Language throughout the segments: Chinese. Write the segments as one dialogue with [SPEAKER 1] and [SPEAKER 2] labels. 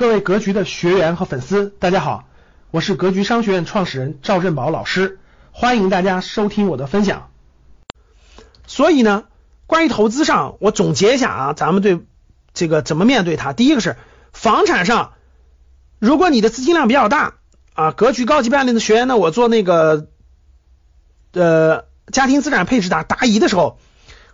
[SPEAKER 1] 各位格局的学员和粉丝，大家好，我是格局商学院创始人赵振宝老师，欢迎大家收听我的分享。
[SPEAKER 2] 所以呢，关于投资上，我总结一下啊，咱们对这个怎么面对它。第一个是房产上，如果你的资金量比较大啊，格局高级班里的学员呢，我做那个呃家庭资产配置答答疑的时候。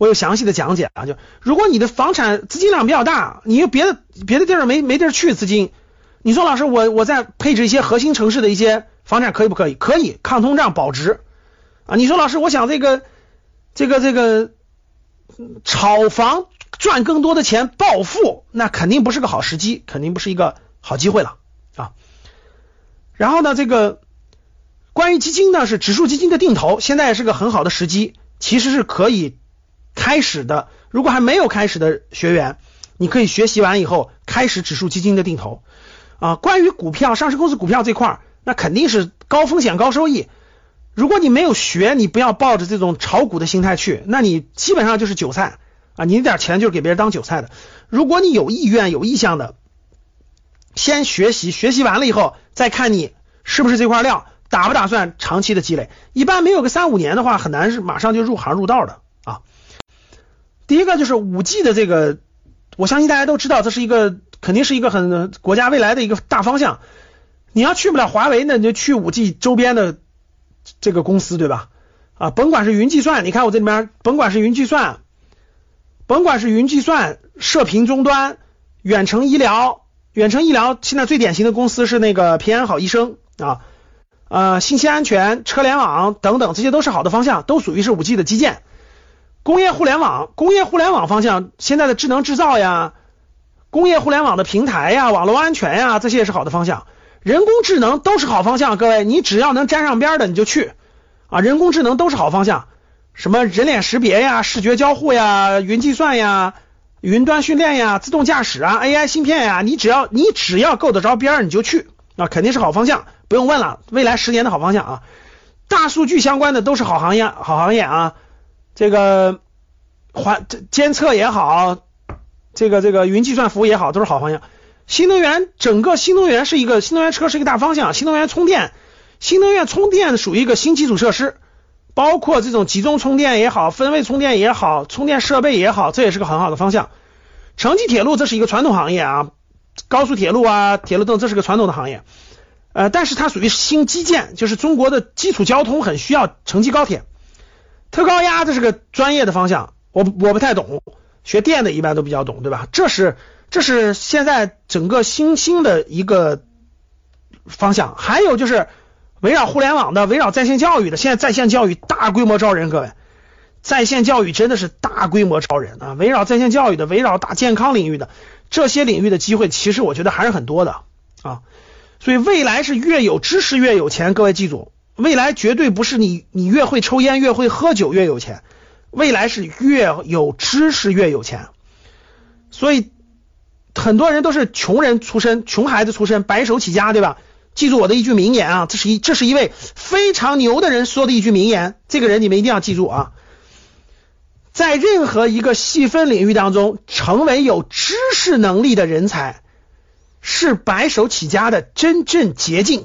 [SPEAKER 2] 我有详细的讲解啊，就如果你的房产资金量比较大，你又别的别的地儿没没地儿去资金，你说老师我我再配置一些核心城市的一些房产可以不可以？可以，抗通胀保值啊。你说老师我想这个这个这个炒房赚更多的钱暴富，那肯定不是个好时机，肯定不是一个好机会了啊。然后呢，这个关于基金呢，是指数基金的定投，现在是个很好的时机，其实是可以。开始的，如果还没有开始的学员，你可以学习完以后开始指数基金的定投啊。关于股票，上市公司股票这块，那肯定是高风险高收益。如果你没有学，你不要抱着这种炒股的心态去，那你基本上就是韭菜啊。你那点钱就是给别人当韭菜的。如果你有意愿、有意向的，先学习，学习完了以后再看你是不是这块料，打不打算长期的积累。一般没有个三五年的话，很难是马上就入行入道的啊。第一个就是五 G 的这个，我相信大家都知道，这是一个肯定是一个很国家未来的一个大方向。你要去不了华为，那你就去五 G 周边的这个公司，对吧？啊，甭管是云计算，你看我这里面，甭管是云计算，甭管是云计算、射频终端、远程医疗、远程医疗，现在最典型的公司是那个平安好医生啊，呃，信息安全、车联网等等，这些都是好的方向，都属于是五 G 的基建。工业互联网，工业互联网方向，现在的智能制造呀，工业互联网的平台呀，网络安全呀，这些也是好的方向。人工智能都是好方向，各位，你只要能沾上边的，你就去啊。人工智能都是好方向，什么人脸识别呀、视觉交互呀、云计算呀、云端训练呀、自动驾驶啊、AI 芯片呀，你只要你只要够得着边儿，你就去啊，肯定是好方向，不用问了，未来十年的好方向啊。大数据相关的都是好行业，好行业啊。这个环监测也好，这个这个云计算服务也好，都是好方向。新能源整个新能源是一个新能源车是一个大方向，新能源充电，新能源充电属于一个新基础设施，包括这种集中充电也好，分位充电也好，充电设备也好，这也是个很好的方向。城际铁路这是一个传统行业啊，高速铁路啊，铁路等这是个传统的行业，呃，但是它属于新基建，就是中国的基础交通很需要城际高铁。特高压这是个专业的方向，我我不太懂，学电的一般都比较懂，对吧？这是这是现在整个新兴的一个方向，还有就是围绕互联网的，围绕在线教育的，现在在线教育大规模招人，各位，在线教育真的是大规模招人啊！围绕在线教育的，围绕大健康领域的这些领域的机会，其实我觉得还是很多的啊，所以未来是越有知识越有钱，各位记住。未来绝对不是你，你越会抽烟越会喝酒越有钱，未来是越有知识越有钱。所以很多人都是穷人出身，穷孩子出身，白手起家，对吧？记住我的一句名言啊，这是一这是一位非常牛的人说的一句名言，这个人你们一定要记住啊，在任何一个细分领域当中，成为有知识能力的人才，是白手起家的真正捷径。